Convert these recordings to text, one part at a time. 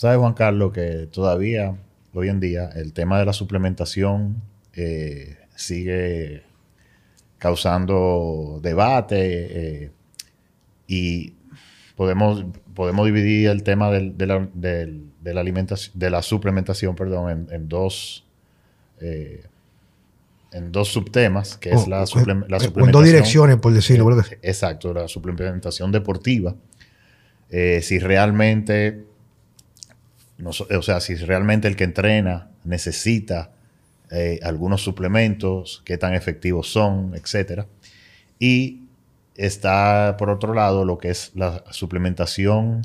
sabes, Juan Carlos, que todavía, hoy en día, el tema de la suplementación eh, sigue causando debate eh, y podemos, podemos dividir el tema del- de, la, del- de la alimentación, de la suplementación, perdón, en, en dos eh, en dos subtemas, que es O- la, o- suplem- la o en suplementación. dos direcciones, por decirlo. ¿verdad? Exacto, la suplementación deportiva. Eh, si realmente, o sea, si realmente el que entrena necesita eh, algunos suplementos, qué tan efectivos son, etcétera. Y está, por otro lado, lo que es la suplementación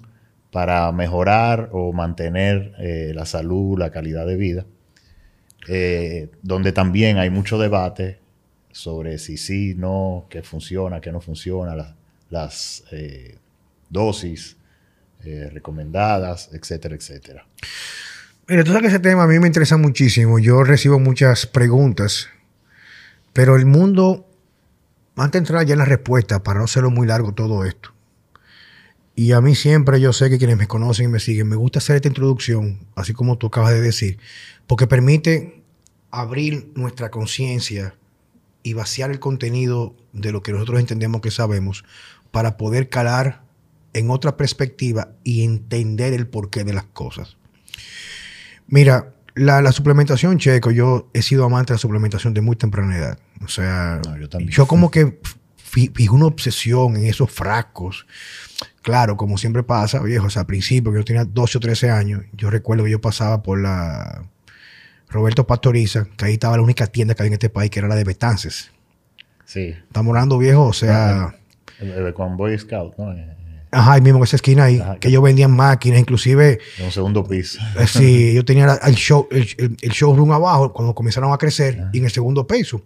para mejorar o mantener eh, la salud, la calidad de vida, eh, donde también hay mucho debate sobre si sí, no, qué funciona, qué no funciona, la- las dosis eh, recomendadas, etcétera, etcétera. Mira, tú sabes que ese tema a mí me interesa muchísimo. Yo recibo muchas preguntas, pero el mundo, antes de entrar ya en la respuesta, para no hacerlo muy largo todo esto, y a mí siempre, yo sé que quienes me conocen y me siguen, me gusta hacer esta introducción, así como tú acabas de decir, porque permite abrir nuestra conciencia y vaciar el contenido de lo que nosotros entendemos que sabemos para poder calar en otra perspectiva y entender el porqué de las cosas. Mira, la, la suplementación, Checo, yo he sido amante de la suplementación de muy temprana edad. O sea, No, yo también. como que fi- fijé una obsesión en esos frascos. Claro, como siempre pasa, viejo, o sea, al principio, que yo tenía 12 o 13 años, yo recuerdo que yo pasaba por la Roberto Pastoriza, que ahí estaba la única tienda que había en este país, que era la de Betances. Sí, Estamos hablando, viejo, o sea... el- el- con Boy Scout, ¿no? Ajá, ahí mismo en esa esquina ahí, Ajá. que ellos vendían máquinas, inclusive en un segundo piso. Eh, Sí, yo tenía la- el, show, el, el- el showroom abajo cuando comenzaron a crecer y en el segundo piso.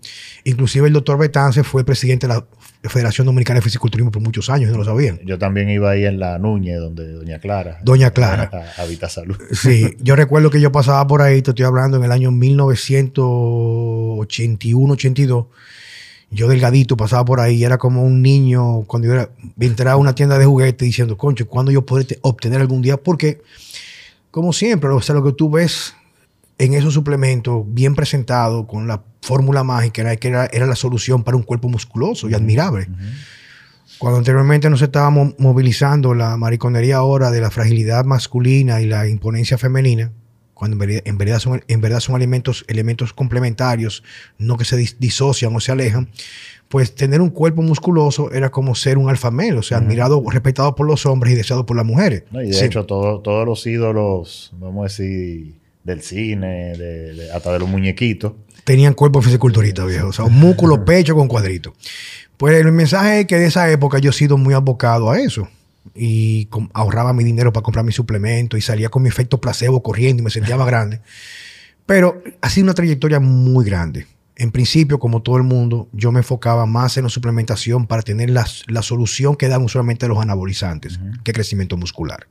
Inclusive el doctor Betance fue presidente de la Federación Dominicana de Fisiculturismo por muchos años, no lo sabían. Yo también iba ahí en la Núñez, donde Doña Clara. Doña Clara. a- Habita Salud. Sí, yo recuerdo que yo pasaba por ahí, te estoy hablando en el año 1981, 82. Yo delgadito pasaba por ahí y era como un niño cuando yo era, entraba a una tienda de juguetes diciendo, concho, ¿cuándo yo podré te- obtener algún día? Porque, como siempre, o sea, lo que tú ves en esos suplementos bien presentados con la fórmula mágica era que era, era la solución para un cuerpo musculoso y admirable. Cuando anteriormente nos estábamos movilizando la mariconería ahora de la fragilidad masculina y la imponencia femenina, cuando en verdad, en verdad son, en verdad son alimentos, elementos complementarios, no que se dis- disocian o se alejan, pues tener un cuerpo musculoso era como ser un alfa male, o sea, admirado, respetado por los hombres y deseado por las mujeres. ¿no? Y de Sí. hecho, todo- todos los ídolos, vamos a decir, del cine, de- de- hasta de los muñequitos, tenían cuerpo fisiculturista, viejo. O sea, un músculo, pecho con cuadrito. Pues el mensaje es que de esa época yo he sido muy abocado a eso. Y ahorraba mi dinero para comprar mi suplemento y salía con mi efecto placebo corriendo y me sentía más grande. Pero ha sido una trayectoria muy grande. En principio, como todo el mundo, yo me enfocaba más en la suplementación para tener la, la solución que dan usualmente los anabolizantes, que crecimiento muscular.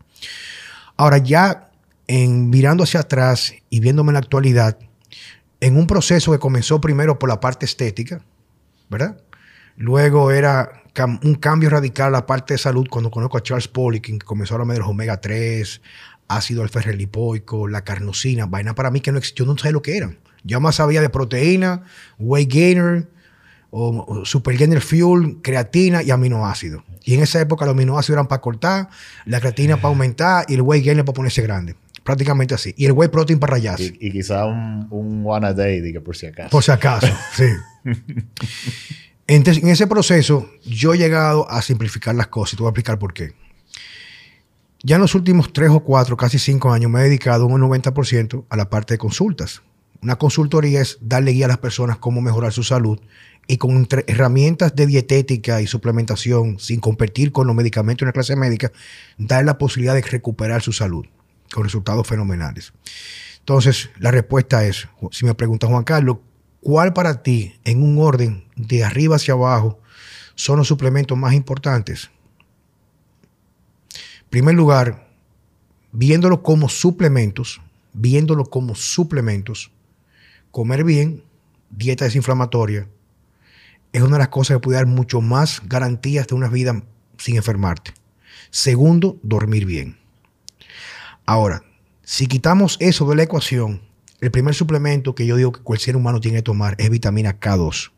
Ahora ya, en, mirando hacia atrás y viéndome en la actualidad, en un proceso que comenzó primero por la parte estética, ¿verdad? Luego era cam- un cambio radical a la parte de salud cuando conozco a Charles Poliquin, que comenzó a hablarme de los omega 3, ácido alfa lipoico, la carnosina, vaina para mí que no existió, no sabía lo que eran. Yo más sabía de proteína, weight gainer, o, o super gainer fuel, creatina y aminoácidos. Y en esa época los aminoácidos eran para cortar, la creatina para aumentar y el weight gainer para ponerse grande. Prácticamente así. Y el whey protein para rayarse. y, y quizá un, un one a day, diga por si acaso. Por si acaso, sí. Entonces, en ese proceso, yo he llegado a simplificar las cosas y te voy a explicar por qué. Ya en los últimos tres o cuatro, casi cinco años, me he dedicado un 90% a la parte de consultas. Una consultoría es darle guía a las personas cómo mejorar su salud y con herramientas de dietética y suplementación, sin competir con los medicamentos en la clase médica, dar la posibilidad de recuperar su salud con resultados fenomenales. Entonces, la respuesta es, si me pregunta Juan Carlos, ¿cuál para ti, en un orden de arriba hacia abajo, son los suplementos más importantes? En primer lugar, viéndolo como suplementos, viéndolo como suplementos, comer bien, dieta desinflamatoria, es una de las cosas que puede dar mucho más garantías de una vida sin enfermarte. Segundo, dormir bien. Ahora, Si quitamos eso de la ecuación, el primer suplemento que yo digo que cualquier ser humano tiene que tomar es vitamina K2.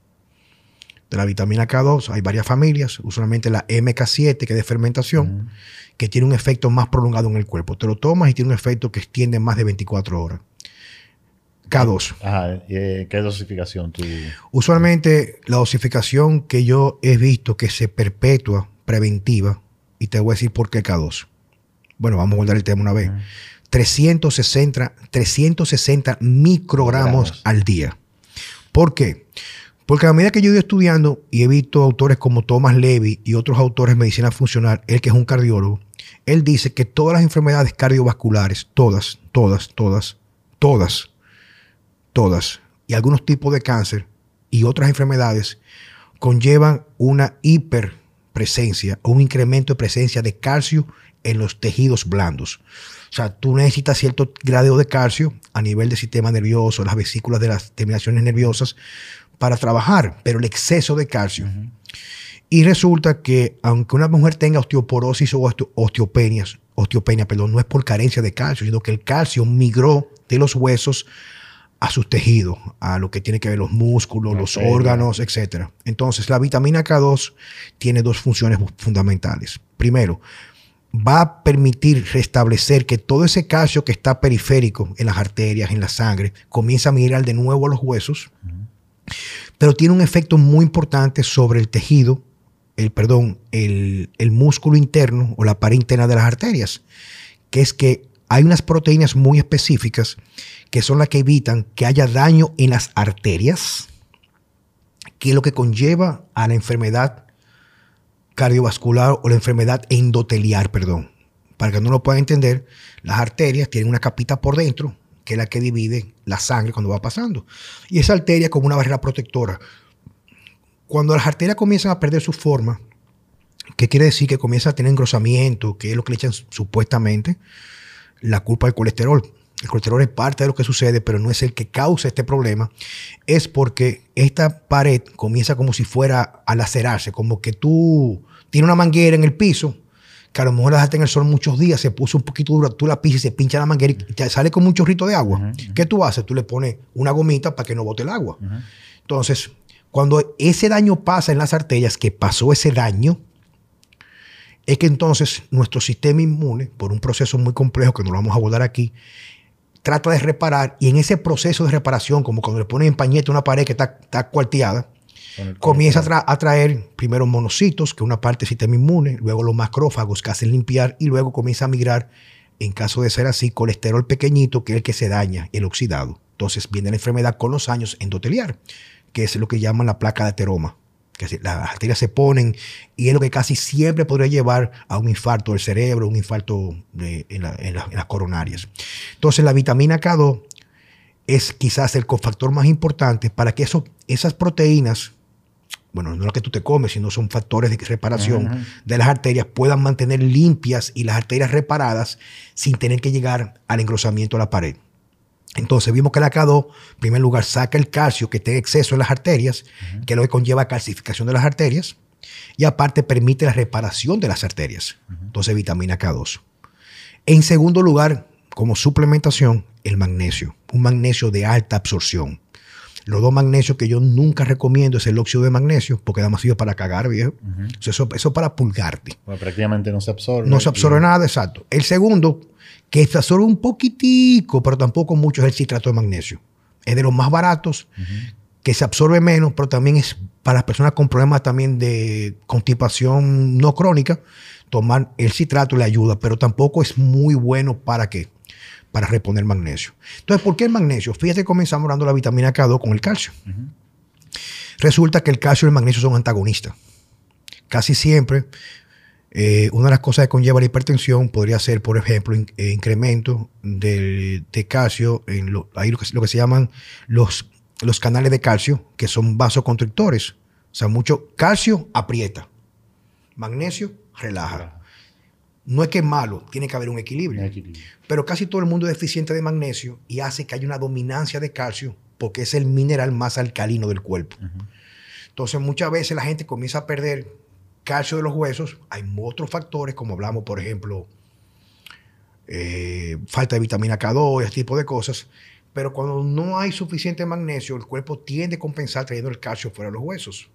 De la vitamina K2 hay varias familias, usualmente la MK7, que es de fermentación, que tiene un efecto más prolongado en el cuerpo. Te lo tomas y tiene un efecto que extiende más de 24 horas. K2. Ajá, eh, ¿qué dosificación tú? Usualmente la dosificación que yo he visto que se perpetúa preventiva, y te voy a decir por qué K2. Bueno, vamos a guardar el tema una vez. 360, 360 microgramos al día. ¿Por qué? Porque a medida que yo he ido estudiando y he visto autores como Thomas Levy y otros autores de medicina funcional, él que es un cardiólogo, él dice que todas las enfermedades cardiovasculares, todas, todas, todas, todas, todas, y algunos tipos de cáncer y otras enfermedades conllevan una hiperpresencia o un incremento de presencia de calcio en los tejidos blandos. O sea, tú necesitas cierto grado de calcio a nivel del sistema nervioso, las vesículas de las terminaciones nerviosas, para trabajar, pero el exceso de calcio. Y resulta que aunque una mujer tenga osteoporosis o osteopenia, osteopenia, perdón, no es por carencia de calcio, sino que el calcio migró de los huesos a sus tejidos, a lo que tiene que ver los músculos, los órganos, etc. Entonces, la vitamina K2 tiene dos funciones fundamentales. Primero, va a permitir restablecer que todo ese calcio que está periférico en las arterias, en la sangre, comienza a migrar de nuevo a los huesos, pero tiene un efecto muy importante sobre el tejido, el, perdón, el, el músculo interno o la pared interna de las arterias, que es que hay unas proteínas muy específicas que son las que evitan que haya daño en las arterias, que es lo que conlleva a la enfermedad cardiovascular o la enfermedad endoteliar, perdón. Para que no lo pueda entender, las arterias tienen una capita por dentro, que es la que divide la sangre cuando va pasando. Y esa arteria como una barrera protectora. Cuando las arterias comienzan a perder su forma, ¿qué quiere decir? Que comienza a tener engrosamiento, que es lo que le echan supuestamente la culpa del colesterol. El colesterol es parte de lo que sucede, pero no es el que causa este problema. Es porque esta pared comienza como si fuera a lacerarse, como que tú tienes una manguera en el piso, que a lo mejor la dejaste en el sol muchos días, se puso un poquito dura, tú la pisas y se pincha la manguera y te sale como un chorrito de agua. ¿Qué tú haces? Tú le pones una gomita para que no bote el agua. Entonces, cuando ese daño pasa en las arterias, que pasó ese daño, es que entonces nuestro sistema inmune, por un proceso muy complejo que no lo vamos a abordar aquí, trata de reparar y en ese proceso de reparación, como cuando le ponen en pañete una pared que está, está cuarteada, comienza a, traer primero monocitos, que una parte del sistema inmune, luego los macrófagos que hacen limpiar y luego comienza a migrar, en caso de ser así, colesterol pequeñito, que es el que se daña, el oxidado. Entonces viene la enfermedad con los años endoteliar, que es lo que llaman la placa de ateroma que las arterias se ponen y es lo que casi siempre podría llevar a un infarto del cerebro, un infarto en, las coronarias. Entonces la vitamina K2 es quizás el cofactor más importante para que eso, esas proteínas, bueno, no lo que tú te comes, sino son factores de reparación de las arterias, puedan mantener limpias y las arterias reparadas sin tener que llegar al engrosamiento de la pared. Entonces vimos que la K2, en primer lugar, saca el calcio que esté en exceso en las arterias, que lo que conlleva calcificación de las arterias, y aparte permite la reparación de las arterias. Entonces, vitamina K2. En segundo lugar, como suplementación, el magnesio, un magnesio de alta absorción. Los dos magnesios que yo nunca recomiendo es el óxido de magnesio, porque da más para cagar, viejo. eso, eso para pulgarte. prácticamente no se absorbe. No se absorbe nada, exacto. El segundo, que está solo un poquitico, pero tampoco mucho, es el citrato de magnesio. Es de los más baratos, que se absorbe menos, pero también es para las personas con problemas también de constipación no crónica, tomar el citrato le ayuda, pero tampoco es muy bueno para qué? Para reponer magnesio. Entonces, ¿por qué el magnesio? Fíjate que comenzamos hablando de la vitamina K2 con el calcio. Resulta que el calcio y el magnesio son antagonistas. Casi siempre eh, una de las cosas que conlleva la hipertensión podría ser, por ejemplo, eh, incremento de, calcio en lo, ahí lo que, se llaman los, los canales de calcio, que son vasoconstrictores. O sea, mucho calcio aprieta, magnesio relaja. No es que es malo, tiene que haber un equilibrio. Pero casi todo el mundo es deficiente de magnesio y hace que haya una dominancia de calcio porque es el mineral más alcalino del cuerpo. Entonces muchas veces la gente comienza a perder calcio de los huesos, hay otros factores, como hablamos, por ejemplo, eh, falta de vitamina K2, ese tipo de cosas. Pero cuando no hay suficiente magnesio, el cuerpo tiende a compensar trayendo el calcio fuera de los huesos.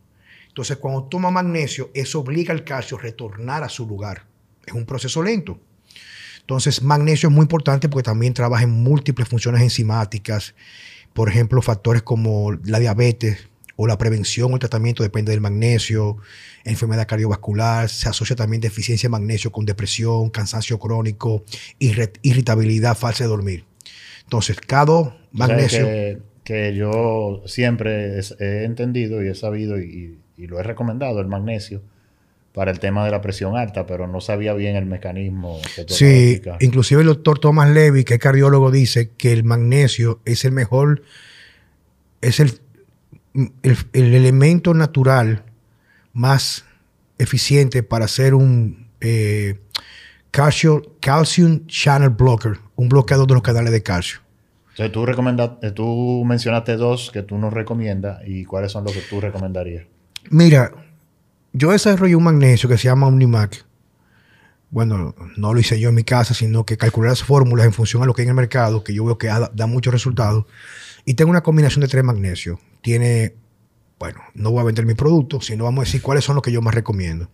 Entonces, cuando toma magnesio, eso obliga al calcio a retornar a su lugar. Es un proceso lento. Entonces, magnesio es muy importante porque también trabaja en múltiples funciones enzimáticas. Por ejemplo, factores como la diabetes o la prevención o el tratamiento depende del magnesio, enfermedad cardiovascular, se asocia también deficiencia de magnesio con depresión, cansancio crónico, irritabilidad, falsa de dormir. Entonces, cada magnesio... Que, yo siempre he entendido y he sabido y, lo he recomendado, el magnesio, para el tema de la presión alta, pero no sabía bien el mecanismo. sí, inclusive el doctor Thomas Levy, que es cardiólogo, dice que el magnesio es el mejor, es el, el, elemento natural más eficiente para hacer un eh, calcium channel blocker, un bloqueador de los canales de calcio. Entonces, tú, eh, tú mencionaste dos que tú nos recomiendas y cuáles son los que tú recomendarías. Mira, yo desarrollé un magnesio que se llama Omnimac. Bueno, no lo hice yo en mi casa, sino que calculé las fórmulas en función a lo que hay en el mercado, que yo veo que da, muchos resultados. Y tengo una combinación de tres magnesios. Tiene, bueno, no voy a vender mi producto, sino vamos a decir cuáles son los que yo más recomiendo.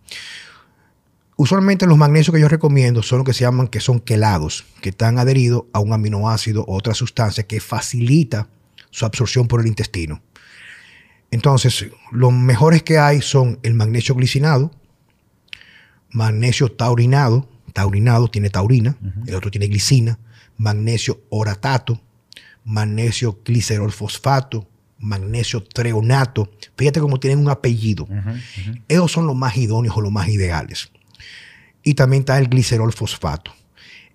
Usualmente los magnesios que yo recomiendo son los que se llaman que son quelados, que están adheridos a un aminoácido o otra sustancia que facilita su absorción por el intestino. Entonces, los mejores que hay son el magnesio glicinado, magnesio taurinado, taurinado tiene taurina, el otro tiene glicina, magnesio oratato, magnesio glicerol fosfato, magnesio treonato. Fíjate cómo tienen un apellido. Esos son los más idóneos o los más ideales y también está el glicerol fosfato.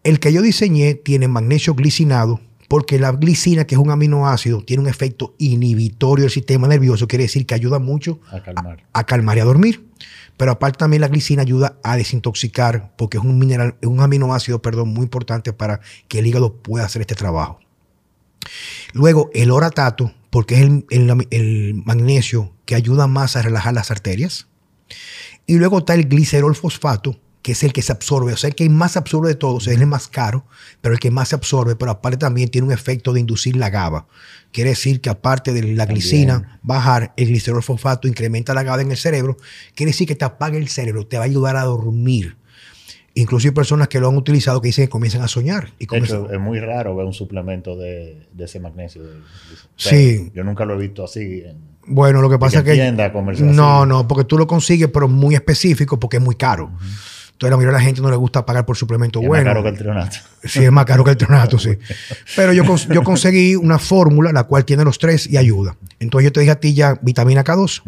El que yo diseñé tiene magnesio glicinado porque la glicina, que es un aminoácido, tiene un efecto inhibitorio del sistema nervioso, quiere decir que ayuda mucho a calmar, y a dormir. Pero aparte también la glicina ayuda a desintoxicar porque es un mineral, un aminoácido, perdón, muy importante para que el hígado pueda hacer este trabajo. Luego el oratato, porque es el, el magnesio que ayuda más a relajar las arterias. Y luego está el glicerol fosfato, que es el que se absorbe, o sea, el que más absorbe de todos, es el más caro, pero el que más se absorbe, pero aparte también tiene un efecto de inducir la GABA. Quiere decir que aparte de la glicina, bajar el glicerol fosfato incrementa la GABA en el cerebro, quiere decir que te apaga el cerebro, te va a ayudar a dormir. Incluso hay personas que lo han utilizado que dicen que comienzan a soñar. Y de hecho, es muy raro ver un suplemento de, ese magnesio. sí. Yo nunca lo he visto así. bueno, lo que pasa es que... No, no, porque tú lo consigues, pero muy específico porque es muy caro. Entonces, la mayoría de la gente no le gusta pagar por suplemento bueno. Es más caro que el trionato. Sí, es más caro que el trionato, sí. Pero yo, yo conseguí una fórmula la cual tiene los tres y ayuda. Entonces, yo te dije a ti ya vitamina K2,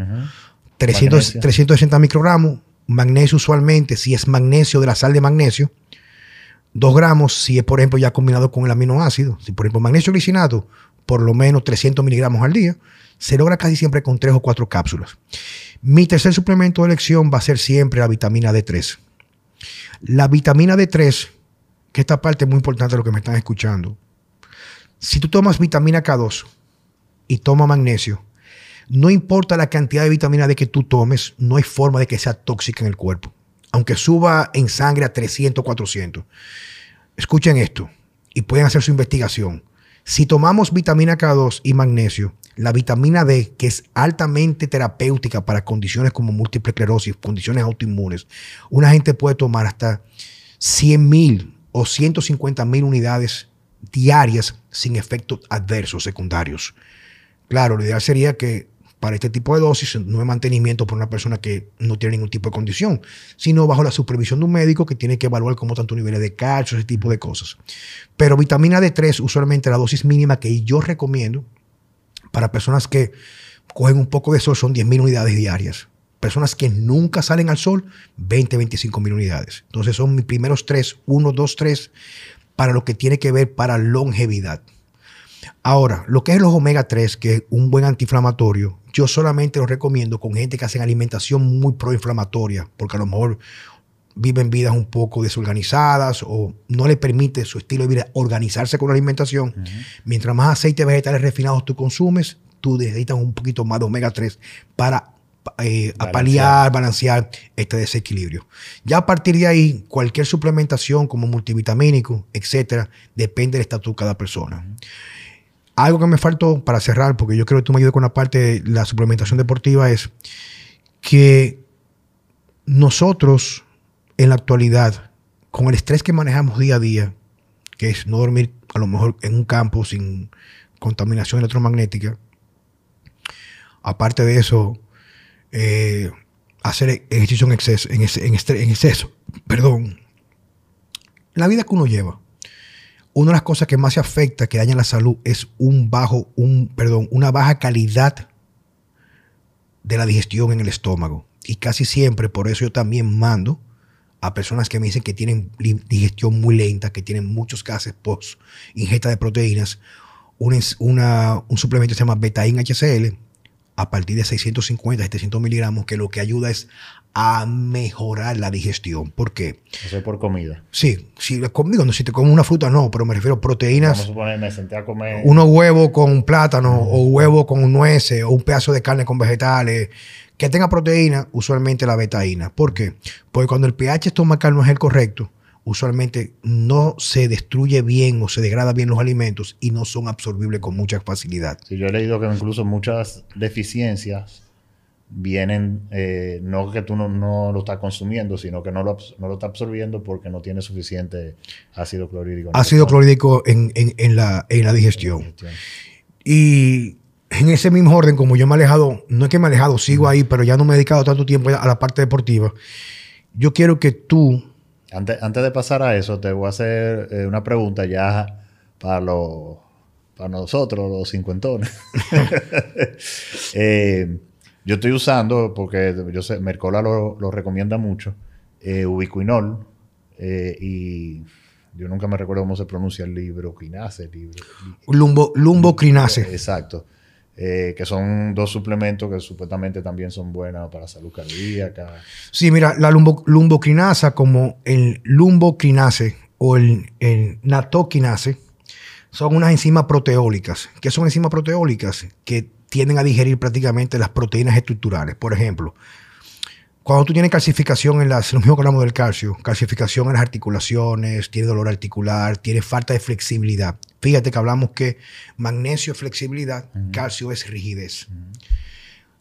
360 microgramos, magnesio usualmente, si es magnesio de la sal de magnesio, 2 gramos si es, por ejemplo, ya combinado con el aminoácido. Si, por ejemplo, magnesio glicinato, por lo menos 300 miligramos al día, se logra casi siempre con 3 o 4 cápsulas. Mi tercer suplemento de elección va a ser siempre la vitamina D3. La vitamina D3, que esta parte es muy importante de lo que me están escuchando. Si tú tomas vitamina K2 y tomas magnesio, no importa la cantidad de vitamina D que tú tomes, no hay forma de que sea tóxica en el cuerpo. Aunque suba en sangre a 300, 400. Escuchen esto y pueden hacer su investigación. Si tomamos vitamina K2 y magnesio, la vitamina D, que es altamente terapéutica para condiciones como múltiple esclerosis, condiciones autoinmunes, una gente puede tomar hasta 100 mil o 150 mil unidades diarias sin efectos adversos secundarios. Claro, lo ideal sería que para este tipo de dosis no es mantenimiento por una persona que no tiene ningún tipo de condición, sino bajo la supervisión de un médico que tiene que evaluar cómo tanto niveles de calcio, ese tipo de cosas. Pero vitamina D3, usualmente la dosis mínima que yo recomiendo, para personas que cogen un poco de sol son 10.000 unidades diarias. Personas que nunca salen al sol, 20, 25 mil unidades. Entonces son mis primeros tres, 1, 2, 3, para lo que tiene que ver para longevidad. Ahora, lo que es los omega 3, que es un buen antiinflamatorio, yo solamente lo recomiendo con gente que hace alimentación muy proinflamatoria, porque a lo mejor viven vidas un poco desorganizadas o no le permite su estilo de vida organizarse con la alimentación. Mientras más aceites vegetales refinados tú consumes, tú necesitas un poquito más de omega 3 para eh, balancear este desequilibrio. Ya a partir de ahí, cualquier suplementación como multivitamínico, etcétera, depende del estatus de cada persona. Algo que me faltó para cerrar, porque yo creo que tú me ayudes con la parte de la suplementación deportiva, es que nosotros en la actualidad, con el estrés que manejamos día a día, que es no dormir a lo mejor en un campo sin contaminación electromagnética, aparte de eso, eh, hacer ejercicio en exceso, en, exceso, perdón, la vida que uno lleva. Una de las cosas que más se afecta, que daña la salud, es un bajo, un, perdón, una baja calidad de la digestión en el estómago. Y casi siempre, por eso yo también mando a personas que me dicen que tienen digestión muy lenta, que tienen muchos gases post ingesta de proteínas, un, un suplemento que se llama Betaín HCL, a partir de 650, 700 miligramos, que lo que ayuda es a mejorar la digestión. ¿Por qué? Eso es por comida. Sí, si conmigo, no, si te como una fruta, no, pero me refiero a proteínas. Vamos a suponer, me senté a comer. Unos huevos con plátano, o huevo con nueces, o un pedazo de carne con vegetales. Que tenga proteína, usualmente la betaína. ¿Por qué? Porque cuando el pH estomacal no es el correcto, usualmente no se destruye bien o se degrada bien los alimentos y no son absorbibles con mucha facilidad. Sí, yo he leído que incluso muchas deficiencias vienen, eh, no que tú no, lo estás consumiendo, sino que no lo, no lo estás absorbiendo porque no tiene suficiente ácido clorhídrico. Ácido clorhídrico en, en, la, en la digestión. Y en ese mismo orden, como yo me he alejado, no es que me he alejado, sigo ahí, pero ya no me he dedicado tanto tiempo a la parte deportiva. Yo quiero que tú antes, de pasar a eso, te voy a hacer eh, una pregunta ya para, los, para nosotros, los cincuentones. Eh, yo estoy usando, porque yo sé, Mercola lo, recomienda mucho, eh, ubiquinol, y yo nunca me recuerdo cómo se pronuncia el libro, quinase, libro. Lumbo, lumbocrinase. Exacto. Eh, que son dos suplementos que supuestamente también son buenos para salud cardíaca. Sí, mira, la lumbo, lumbocrinasa como el lumbocrinase o el, el natoquinase son unas enzimas proteólicas. ¿Qué son enzimas proteólicas? Que tienden a digerir prácticamente las proteínas estructurales. Por ejemplo, cuando tú tienes calcificación en las, lo mismo que hablamos del calcio, calcificación en las articulaciones, tiene dolor articular, tiene falta de flexibilidad. Fíjate que hablamos que magnesio es flexibilidad, calcio es rigidez.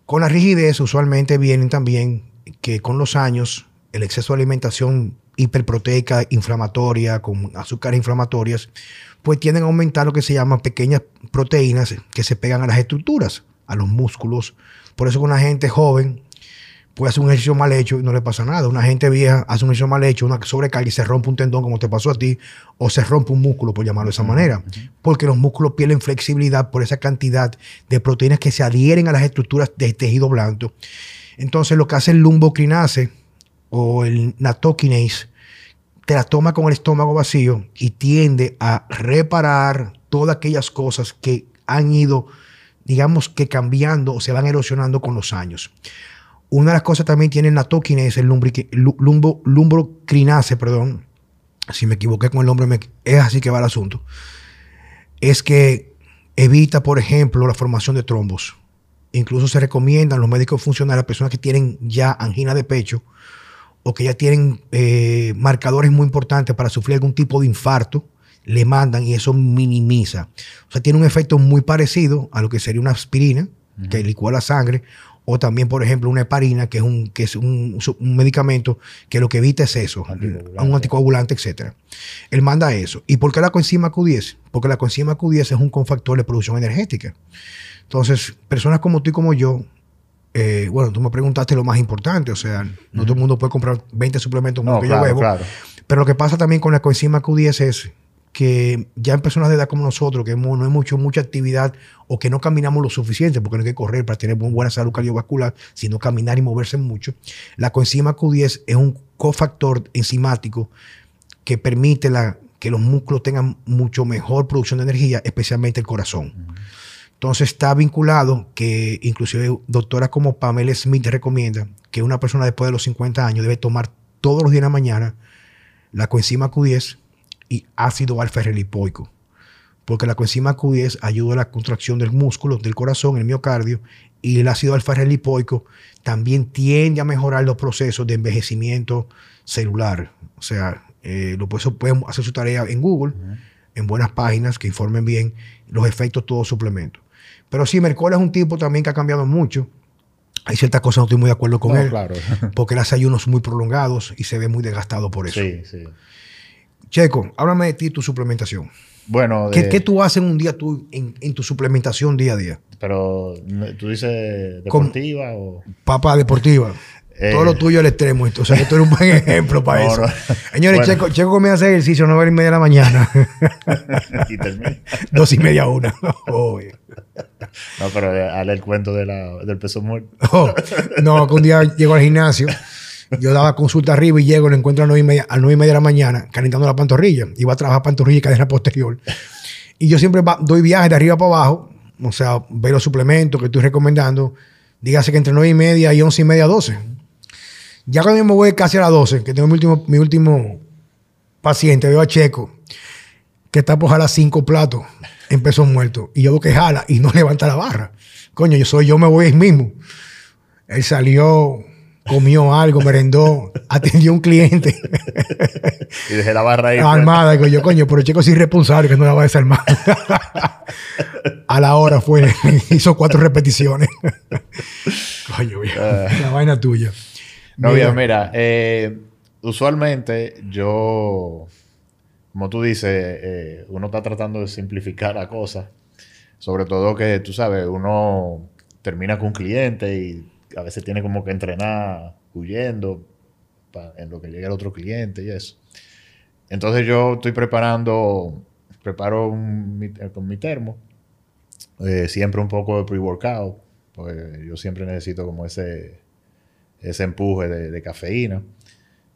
Con la rigidez usualmente vienen también que con los años el exceso de alimentación hiperproteica inflamatoria, con azúcares inflamatorias, pues tienden a aumentar lo que se llaman pequeñas proteínas que se pegan a las estructuras, a los músculos. Por eso con una gente joven puede hacer un ejercicio mal hecho y no le pasa nada. Una gente vieja hace un ejercicio mal hecho, una sobrecarga y se rompe un tendón como te pasó a ti, o se rompe un músculo, por llamarlo de esa manera. Porque los músculos pierden flexibilidad por esa cantidad de proteínas que se adhieren a las estructuras del tejido blando. Entonces lo que hace el lumbocrinase o el natokinase te la toma con el estómago vacío y tiende a reparar todas aquellas cosas que han ido, digamos que cambiando o se van erosionando con los años. Una de las cosas también tiene la es el lumbo, lumbocrinase, perdón, si me equivoqué con el nombre, es así que va el asunto, es que evita, por ejemplo, la formación de trombos. Incluso se recomiendan los médicos funcionales a personas que tienen ya angina de pecho o que ya tienen eh, marcadores muy importantes para sufrir algún tipo de infarto, le mandan y eso minimiza. O sea, tiene un efecto muy parecido a lo que sería una aspirina, que licúa la sangre, o también, por ejemplo, una heparina, que es un, que es un, medicamento que lo que evita es eso, un anticoagulante, etc. Él manda eso. ¿Y por qué la coenzima Q10? Porque la coenzima Q10 es un cofactor de producción energética. Entonces, personas como tú y como yo, eh, bueno, tú me preguntaste lo más importante, o sea, no todo el mundo puede comprar 20 suplementos como que yo bebo. Pero lo que pasa también con la coenzima Q10 es que ya en personas de edad como nosotros, que no hay mucho, mucha actividad o que no caminamos lo suficiente, porque no hay que correr para tener buena salud cardiovascular, sino caminar y moverse mucho, la coenzima Q10 es un cofactor enzimático que permite la, que los músculos tengan mucho mejor producción de energía, especialmente el corazón. Entonces está vinculado que inclusive doctoras como Pamela Smith recomienda que una persona después de los 50 años debe tomar todos los días de la mañana la coenzima Q10 y ácido alfa-relipoico. Porque la coenzima Q10 ayuda a la contracción del músculo, del corazón, el miocardio, y el ácido alfa lipoico también tiende a mejorar los procesos de envejecimiento celular. O sea, eh, lo pueden, pueden hacer su tarea en Google, en buenas páginas que informen bien los efectos de todo suplemento. Pero sí, Mercola es un tipo también que ha cambiado mucho. Hay ciertas cosas que no estoy muy de acuerdo con No, él, claro. porque él hace ayunos muy prolongados y se ve muy desgastado por eso. Sí, sí. Checo, háblame de ti y tu suplementación. Bueno, ¿Qué, de- qué tú haces un día tú en, en tu suplementación día a día? pero ¿no- tú dices deportiva o Papá deportiva. Eh. Todo lo tuyo al extremo. Entonces, tú eres un buen ejemplo para No, eso. no. Señores, Bueno. Checo, Checo comienza a hacer ejercicio a 9 y media de la mañana. y termina. Dos y media a una. Oh, No, pero eh, hazle el cuento de la, del peso muerto. oh. No, que un día llego al gimnasio. Yo daba consulta arriba y llego, lo encuentro a las 9 y media, a las 9 y media de la mañana, calentando la pantorrilla. Iba a trabajar pantorrilla y cadena posterior. Y yo siempre va- doy viajes de arriba para abajo. O sea, veo los suplementos que estoy recomendando. Dígase que entre 9 y media y 11 y media, 12. Ya cuando yo me voy casi a las 12, que tengo mi último, mi último paciente, veo a Checo, que está por jalar cinco platos en pesos muertos. Y yo veo que jala y no levanta la barra. Coño, yo soy yo, me voy ahí mismo. Él salió, comió algo, merendó, atendió a un cliente Y dejé la barra ahí. pues. armada. Digo yo, coño, pero Checo es irresponsable que no la va a desarmar. a la hora fue, hizo cuatro repeticiones. coño, viejo, la vaina tuya. No, Mira. mira, eh, usualmente yo, como tú dices, eh, uno está tratando de simplificar la cosa. Sobre todo que, tú sabes, uno termina con un cliente y a veces tiene como que entrenar huyendo en lo que llega el otro cliente y eso. Entonces yo estoy preparando, preparo eh, con mi termo, eh, siempre un poco de pre-workout, porque yo siempre necesito como ese, ese empuje de, cafeína.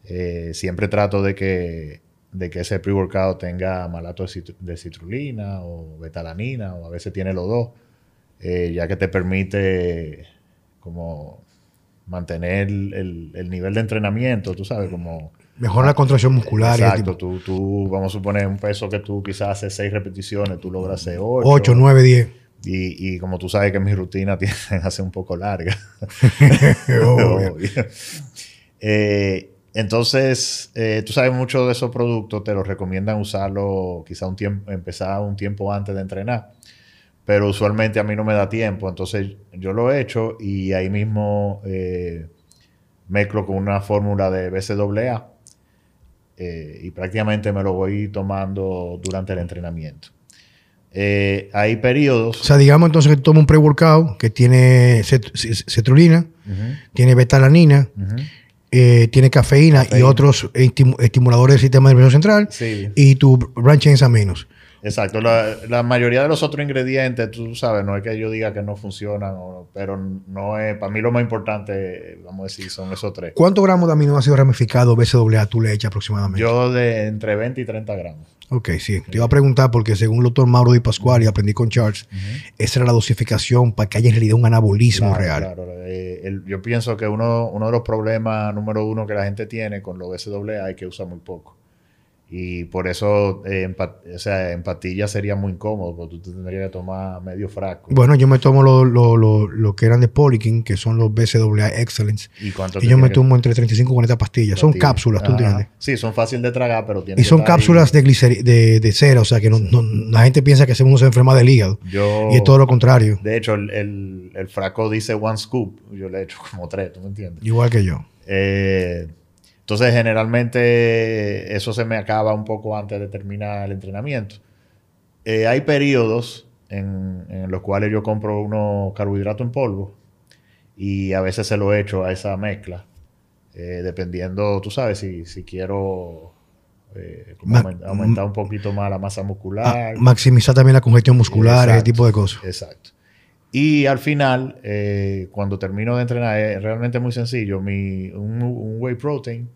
Eh, siempre trato de que, de que ese pre-workout tenga malato de, citru- de citrulina o betalanina, o a veces tiene los dos, ya que te permite como mantener el, el- el nivel de entrenamiento, tú sabes, como... Mejor la contracción muscular. Exacto, tú, tú, vamos a suponer un peso que tú quizás haces seis repeticiones, tú logras hacer ocho. 8, 9, 10. Y, y como tú sabes que mi rutina tiene a ser un poco larga. Obvio. Eh, entonces, eh, tú sabes mucho de esos productos, te los recomiendan usarlo quizá un tiempo, empezar un tiempo antes de entrenar. Pero usualmente a mí no me da tiempo, entonces yo lo he hecho y ahí mismo eh, mezclo con una fórmula de BCAA eh, y prácticamente me lo voy tomando durante el entrenamiento. Eh, hay periodos. O sea, digamos entonces que tomas un pre-workout que tiene cet- cetrulina, tiene betalanina, eh, tiene cafeína, y otros estimu- estimuladores del sistema nervioso central Sí, y tu branch chains aminos. Exacto. La, la mayoría de los otros ingredientes, tú sabes, no es que yo diga que no funcionan, o- pero no es, para mí lo más importante, vamos a decir, son esos tres. ¿Cuántos gramos de aminoácidos ramificados BCAA tú le echas aproximadamente? Yo de entre 20 y 30 gramos. Ok, sí. Te iba a preguntar porque según el doctor Mauro Di Pascual y aprendí con Charles, esa era la dosificación para que haya en realidad un anabolismo Claro, real. claro. Eh, el- yo pienso que uno, uno de los problemas número uno que la gente tiene con los SAA es que usa muy poco. Y por eso eh, o sea, en pastillas sería muy incómodo, porque tú te tendrías que tomar medio frasco. Bueno, yo me tomo lo, lo- lo- lo que eran de Polikin, que son los BCAA Excellence, ¿Y cuánto y yo me tomo entre 35 y 40 pastillas. Son pastillas? cápsulas, ¿tú Ajá. entiendes? Sí, son fáciles de tragar, pero tienen Y que son estar ahí. cápsulas de, de, de cera, o sea que no, no- la gente piensa que uno se enferma del hígado. Yo, Y es todo lo contrario, De hecho, el, el, el frasco dice one scoop. Yo le he hecho como tres, ¿tú me entiendes? igual que yo. Eh, entonces, generalmente eso se me acaba un poco antes de terminar el entrenamiento. Eh, hay periodos en, en los cuales yo compro unos carbohidratos en polvo y a veces se lo echo a esa mezcla, eh, dependiendo, tú sabes, si, si quiero eh, como Ma- aument- aumentar un poquito más la masa Ah, muscular. maximizar también la congestión muscular, ese tipo de cosas. Exacto. Y al final, eh, cuando termino de entrenar, es realmente muy sencillo. Mi, un, un whey protein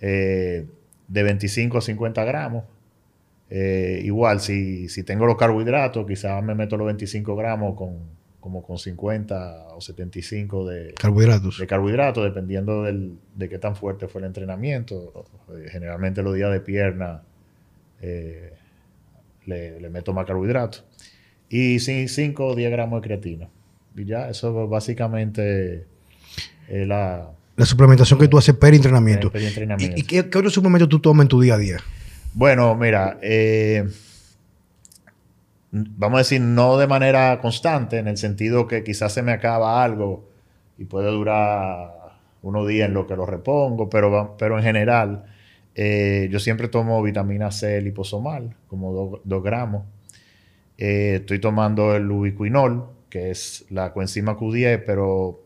eh, de 25 a 50 gramos. Eh, igual, si, si tengo los carbohidratos, quizás me meto los 25 gramos con, como con 50 o 75 de, Carbohidratos. de carbohidratos, dependiendo del- de qué tan fuerte fue el entrenamiento. Generalmente los días de pierna le, le meto más carbohidratos. Y 5 o 10 gramos de creatina. Y ya, eso básicamente es la... La suplementación que tú haces per-entrenamiento. Peri-entrenamiento. ¿Y, y qué, qué otro suplemento tú tomas en tu día a día? Bueno, mira, eh, vamos a decir, no de manera constante, en el sentido que quizás se me acaba algo y puede durar unos días en lo que lo repongo, pero, pero en general, eh, yo siempre tomo vitamina C liposomal, como 2 gramos. Eh, estoy tomando el ubiquinol, que es la coenzima Q10, pero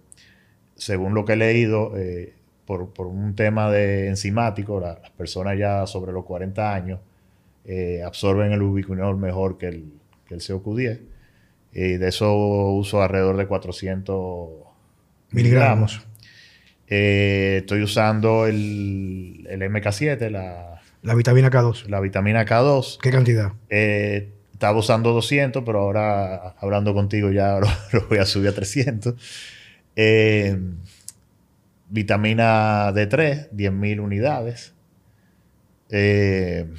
según lo que he leído, eh, por, por un tema de enzimático, la- las personas ya sobre los 40 años eh, absorben el ubiquinol mejor que el, que el CoQ10. Y de eso uso alrededor de 400 Miligramos. Eh, estoy usando el, el MK7, la, La vitamina K2. la vitamina K2. ¿Qué cantidad? Eh, estaba usando 200, pero ahora hablando contigo ya lo, lo voy a subir a 300. Eh, vitamina D3, 10.000 unidades. Eh,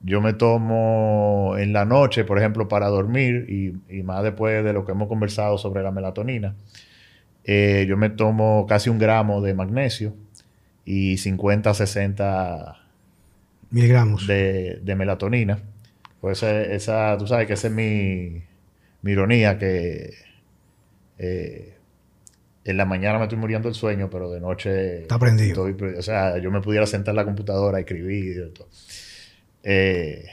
yo me tomo en la noche, por ejemplo, para dormir y, y más después de lo que hemos conversado sobre la melatonina. eh, yo me tomo casi un gramo de magnesio y 50, 60 Miligramos. de, de melatonina. Pues esa, tú sabes que esa es mi, mi ironía, que eh, en la mañana me estoy muriendo el sueño, pero de noche... Está prendido. estoy- o sea, yo me pudiera sentar en la computadora a escribir y todo. Eh,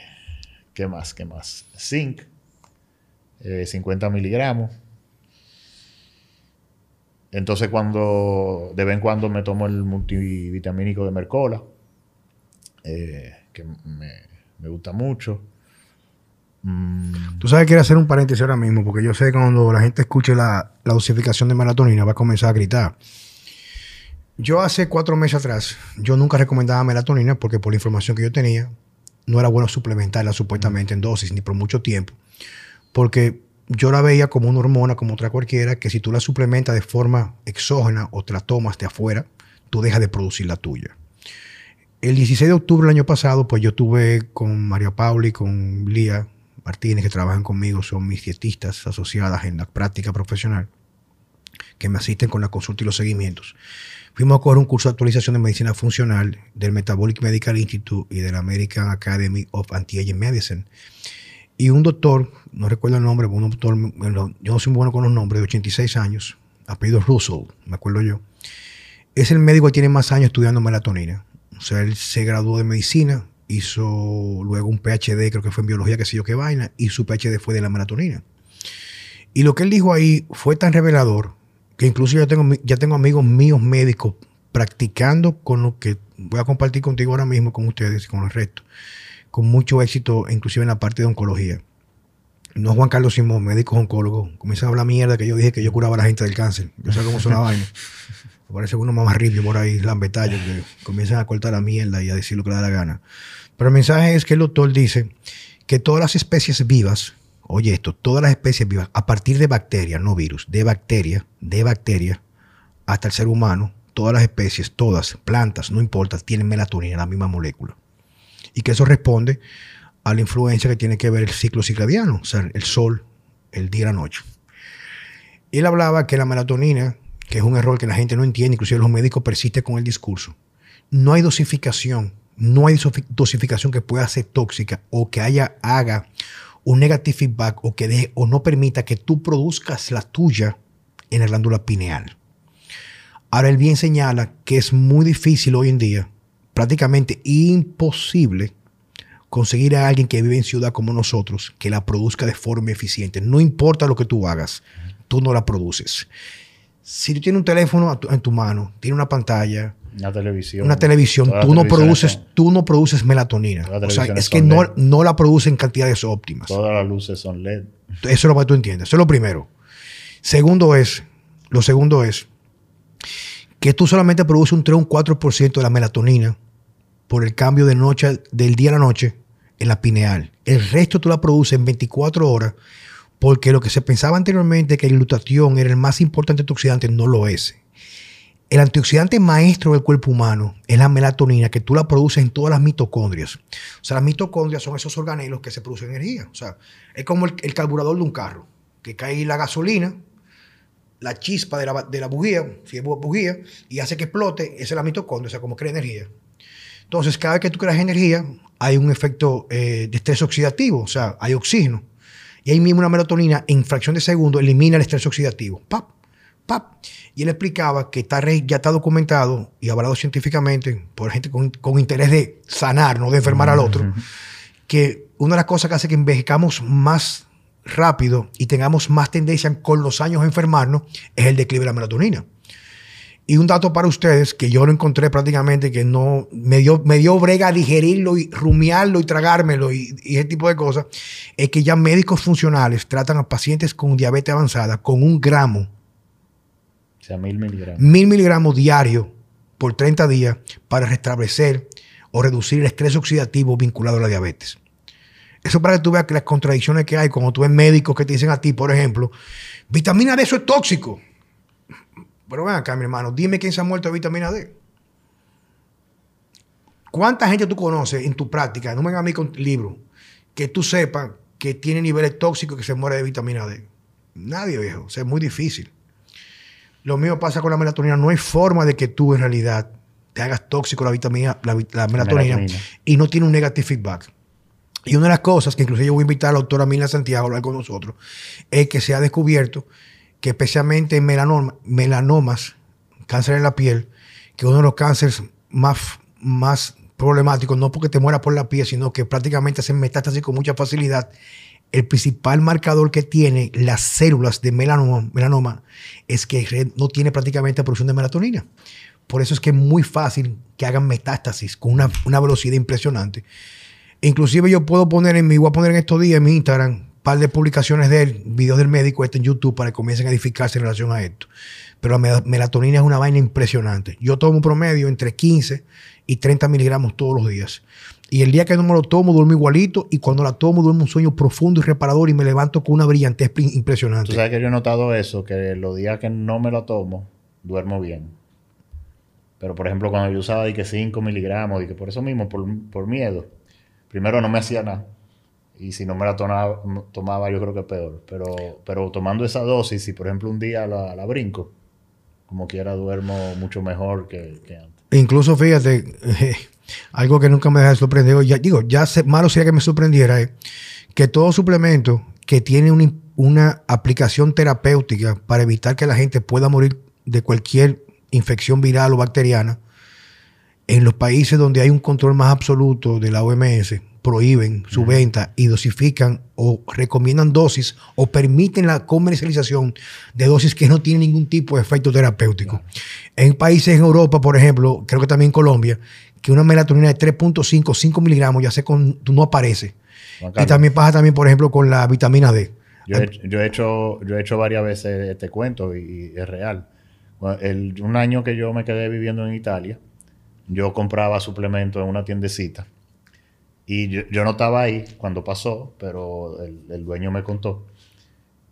¿Qué más? ¿Qué más? Zinc, eh, 50 miligramos. Entonces cuando, de vez en cuando me tomo el multivitamínico de Mercola, eh, que me, me gusta mucho. Mm, Tú sabes que quiero hacer un paréntesis ahora mismo, porque yo sé que cuando la gente escuche la, la dosificación de melatonina va a comenzar a gritar. Yo hace cuatro meses atrás, yo nunca recomendaba melatonina porque por la información que yo tenía, no era bueno suplementarla supuestamente en dosis ni por mucho tiempo. Porque yo la veía como una hormona, como otra cualquiera, que si tú la suplementas de forma exógena o te la tomas de afuera, tú dejas de producir la tuya. El 16 de octubre del año pasado, pues yo tuve con María Paula y con Lía Martínez, que trabajan conmigo, son mis dietistas asociadas en la práctica profesional, que me asisten con la consulta y los seguimientos. Fuimos a coger un curso de actualización de medicina funcional del Metabolic Medical Institute y de la American Academy of Anti-Aging Medicine. Y un doctor, no recuerdo el nombre, un doctor, yo no soy muy bueno con los nombres, de 86 años, apellido Russell, me acuerdo yo. Es el médico que tiene más años estudiando melatonina. O sea, él se graduó de medicina, hizo luego un PhD, creo que fue en biología, qué sé yo qué vaina, y su PhD fue de la melatonina. Y lo que él dijo ahí fue tan revelador que incluso yo tengo, ya tengo amigos míos médicos practicando con lo que voy a compartir contigo ahora mismo, con ustedes y con el resto, con mucho éxito, inclusive en la parte de oncología. No Juan Carlos Simón, médico oncólogo, comienzan a hablar mierda que yo dije que yo curaba a la gente del cáncer. Yo sé cómo son las vainas. Parece uno más ripio por ahí, lambetallo, que comienzan a cortar la mierda y a decir lo que le da la gana. Pero el mensaje es que el doctor dice que todas las especies vivas, oye esto, todas las especies vivas, a partir de bacterias, no virus, de bacterias, de bacterias, hasta el ser humano, todas las especies, todas, plantas, no importa, tienen melatonina, la misma molécula. Y que eso responde a la influencia que tiene que ver el ciclo circadiano, o sea, el sol, el día y la noche. Y él hablaba que la melatonina, que es un error que la gente no entiende, inclusive los médicos persisten con el discurso, no hay dosificación, no hay dosi- dosificación que pueda ser tóxica o que haya, haga un negative feedback o que deje, o no permita que tú produzcas la tuya en la glándula pineal. Ahora él bien señala que es muy difícil hoy en día, prácticamente imposible, conseguir a alguien que vive en ciudad como nosotros que la produzca de forma eficiente. No importa lo que tú hagas, tú no la produces. Si tú tienes un teléfono en tu mano, tiene una pantalla, una televisión. una televisión, tú no produces, son- tú no produces melatonina. O sea, es que no, LED. no la producen en cantidades óptimas. Todas las luces son LED. Eso es lo que tú entiendes. Eso es lo primero. Segundo es, lo segundo es que tú solamente produces un 3 o un 4% de la melatonina por el cambio de noche, del día a la noche en la pineal. El resto tú la produces en 24 horas porque lo que se pensaba anteriormente que el glutatión era el más importante antioxidante no lo es. El antioxidante maestro del cuerpo humano es la melatonina que tú la produces en todas las mitocondrias. O sea, las mitocondrias son esos organelos que se producen energía. O sea, es como el, el carburador de un carro, que cae la gasolina, la chispa de la, de la bujía, si es bujía, y hace que explote, esa es la mitocondria, o sea, como crea energía. Entonces, cada vez que tú creas energía, hay un efecto eh, de estrés oxidativo, o sea, hay oxígeno. Y ahí mismo una melatonina en fracción de segundo elimina el estrés oxidativo. ¡Pap! ¡Pap! Y él explicaba que está, ya está documentado y avalado científicamente por gente con, con interés de sanar, no de enfermar al otro, que una de las cosas que hace que envejezcamos más rápido y tengamos más tendencia con los años a enfermarnos es el declive de la melatonina. Y un dato para ustedes que yo lo encontré prácticamente que no me dio, me dio brega digerirlo y rumiarlo y tragármelo y, y, ese tipo de cosas, es que ya médicos funcionales tratan a pacientes con diabetes avanzada con un gramo. O sea, mil miligramos. Mil miligramos diarios por 30 días para restablecer o reducir el estrés oxidativo vinculado a la diabetes. Eso para que tú veas que las contradicciones que hay cuando tú ves médicos que te dicen a ti, por ejemplo, vitamina D eso es tóxico. Pero ven acá, mi hermano, dime quién se ha muerto de vitamina D. ¿Cuánta gente tú conoces en tu práctica, no venga a mí con libros, que tú sepas que tiene niveles tóxicos que se muere de vitamina D? Nadie, viejo. O sea, es muy difícil. Lo mismo pasa con la melatonina. No hay forma de que tú en realidad te hagas tóxico la vitamina, la, la melatonina, melatonina, y no tiene un negative feedback. Y una de las cosas que incluso yo voy a invitar a la doctora Mila Santiago a hablar con nosotros es que se ha descubierto que especialmente en melanoma, melanomas, cáncer en la piel, que uno de los cánceres más, más problemáticos, no porque te mueras por la piel, sino que prácticamente hacen metástasis con mucha facilidad, el principal marcador que tiene las células de melanoma, melanoma es que no tiene prácticamente producción de melatonina. Por eso es que es muy fácil que hagan metástasis con una, una velocidad impresionante. Inclusive yo puedo poner en mi, voy a poner en estos días en mi Instagram par de publicaciones de él, videos del médico este en YouTube para que comiencen a edificarse en relación a esto. Pero la melatonina es una vaina impresionante. Yo tomo un promedio entre 15 y 30 miligramos todos los días. Y el día que no me lo tomo, duermo igualito. Y cuando la tomo, duermo un sueño profundo y reparador y me levanto con una brillantez impresionante. Tú sabes que yo he notado eso, que los días que no me lo tomo, duermo bien. Pero, por ejemplo, cuando yo usaba de que 5 miligramos, y que por eso mismo, por, por miedo, primero no me hacía nada. Y si no me la tomaba, yo creo que peor. Pero, pero tomando esa dosis, si por ejemplo un día la, la brinco, como quiera duermo mucho mejor que, antes. Incluso fíjate, eh, algo que nunca me deja sorprendido, ya, digo, ya malo sería que me sorprendiera, que todo suplemento que tiene una, una aplicación terapéutica para evitar que la gente pueda morir de cualquier infección viral o bacteriana, en los países donde hay un control más absoluto de la OMS, prohíben su venta y dosifican o recomiendan dosis o permiten la comercialización de dosis que no tienen ningún tipo de efecto terapéutico. En países en Europa, por ejemplo, creo que también en Colombia, que una melatonina de 3.5, 5 miligramos ya se con, no aparece. Y también pasa también, por ejemplo, con la vitamina D. Yo he, yo he hecho, yo he hecho varias veces este cuento y, y es real. El, un año que yo me quedé viviendo en Italia, yo compraba suplementos en una tiendecita y yo, yo, no estaba ahí cuando pasó, pero el, el dueño me contó.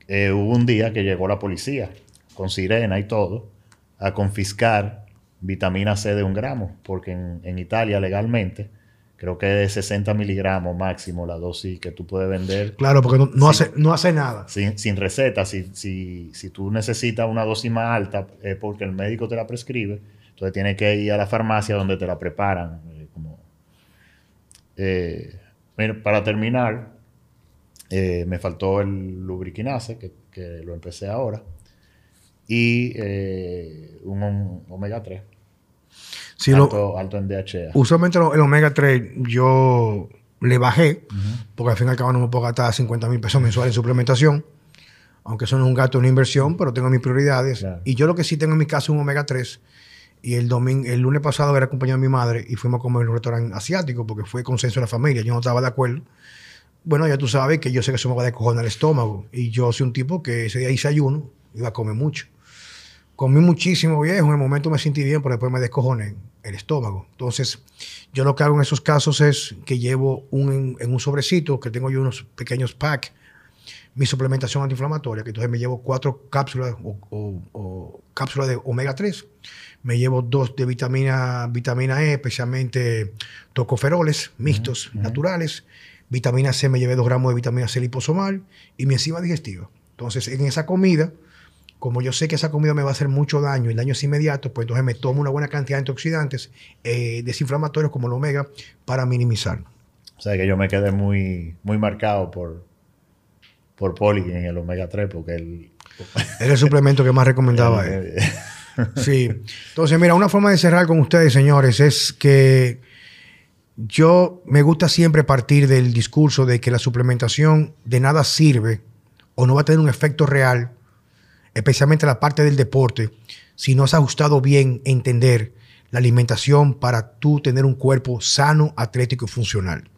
Eh, hubo un día que llegó la policía con sirena y todo a confiscar vitamina C de un gramo, porque en, en Italia legalmente creo que es 60 miligramos máximo la dosis que tú puedes vender. Claro, porque no, no sin, hace, no hace nada. Sin, sin receta. Si, si, si, tú necesitas una dosis más alta es porque el médico te la prescribe, entonces tienes que ir a la farmacia donde te la preparan. Eh, mira, para terminar, eh, me faltó el lubriquinase, que, que, lo empecé ahora, y eh, un, un, omega 3. Sí, alto, lo, alto, en DHA. Usualmente el omega 3 yo le bajé, uh -huh. porque al fin y al cabo no me puedo gastar 50 mil pesos mensuales en suplementación, aunque eso no es un gasto, una inversión, pero tengo mis prioridades. Claro. Y yo lo que sí tengo en mi caso es un omega 3 y el domingo, el lunes pasado era acompañado a mi madre y fuimos a comer en un restaurante asiático porque fue consenso de la familia. Yo no estaba de acuerdo. Bueno, ya tú sabes que yo sé que eso me va a descojonar el estómago. Y yo soy un tipo que ese día hice ayuno, iba a comer mucho. Comí muchísimo viejo, en el momento me sentí bien, pero después me descojoné el estómago. Entonces, yo lo que hago en esos casos es que llevo un, en un sobrecito, que tengo yo unos pequeños packs, mi suplementación antiinflamatoria, que entonces me llevo cuatro cápsulas o, o, o cápsulas de omega 3 me llevo dos de vitamina, vitamina E, especialmente tocoferoles mixtos, uh -huh. naturales. Vitamina C me llevé dos gramos de vitamina C liposomal y mi enzima digestiva. Entonces, en esa comida, como yo sé que esa comida me va a hacer mucho daño, el daño es inmediato, pues entonces me tomo una buena cantidad de antioxidantes eh, desinflamatorios como el omega para minimizarlo. O sea que yo me quedé muy, muy marcado por, por Poli en el omega 3 porque él... Era el suplemento que más recomendaba él. Sí. Entonces, mira, una forma de cerrar con ustedes, señores, es que yo me gusta siempre partir del discurso de que la suplementación de nada sirve o no va a tener un efecto real, especialmente la parte del deporte, si no has ajustado bien entender la alimentación para tú tener un cuerpo sano, atlético y funcional.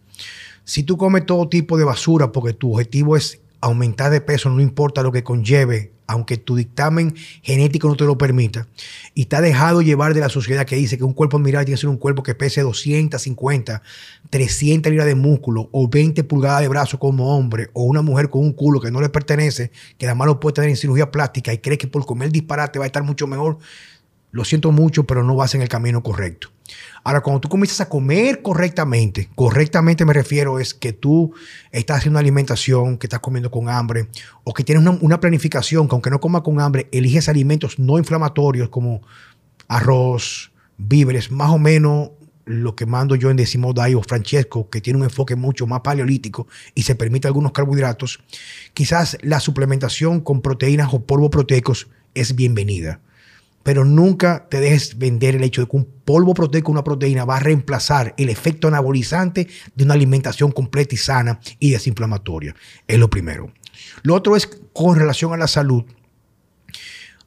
Si tú comes todo tipo de basura porque tu objetivo es aumentar de peso, no importa lo que conlleve aunque tu dictamen genético no te lo permita, y te ha dejado llevar de la sociedad que dice que un cuerpo admirable tiene que ser un cuerpo que pese 250, 300 libras de músculo o 20 pulgadas de brazo como hombre, o una mujer con un culo que no le pertenece, que además lo puede tener en cirugía plástica y cree que por comer disparate va a estar mucho mejor, lo siento mucho, pero no vas en el camino correcto. Ahora, cuando tú comienzas a comer correctamente, correctamente me refiero es que tú estás haciendo una alimentación, que estás comiendo con hambre, o que tienes una, planificación que aunque no comas con hambre, eliges alimentos no inflamatorios como arroz, víveres, más o menos lo que mando yo en Decimo o Francesco, que tiene un enfoque mucho más paleolítico y se permite algunos carbohidratos, quizás la suplementación con proteínas o polvo proteicos es bienvenida pero nunca te dejes vender el hecho de que un polvo proteico, una proteína, va a reemplazar el efecto anabolizante de una alimentación completa y sana y desinflamatoria. Es lo primero. Lo otro es con relación a la salud.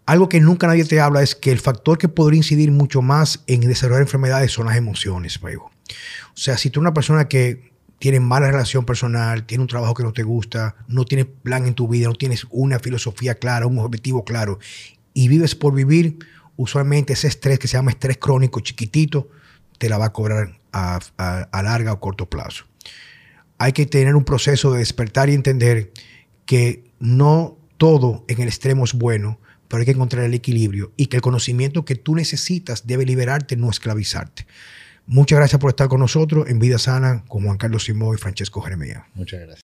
Algo que nunca nadie te habla es que el factor que podría incidir mucho más en desarrollar enfermedades son las emociones, O sea, si tú eres una persona que tiene mala relación personal, tiene un trabajo que no te gusta, no tienes plan en tu vida, no tienes una filosofía clara, un objetivo claro y vives por vivir, usualmente ese estrés que se llama estrés crónico chiquitito, te la va a cobrar a, a, larga o corto plazo. Hay que tener un proceso de despertar y entender que no todo en el extremo es bueno, pero hay que encontrar el equilibrio y que el conocimiento que tú necesitas debe liberarte, no esclavizarte. Muchas gracias por estar con nosotros en Vida Sana con Juan Carlos Simón y Francesco Jeremía. Muchas gracias.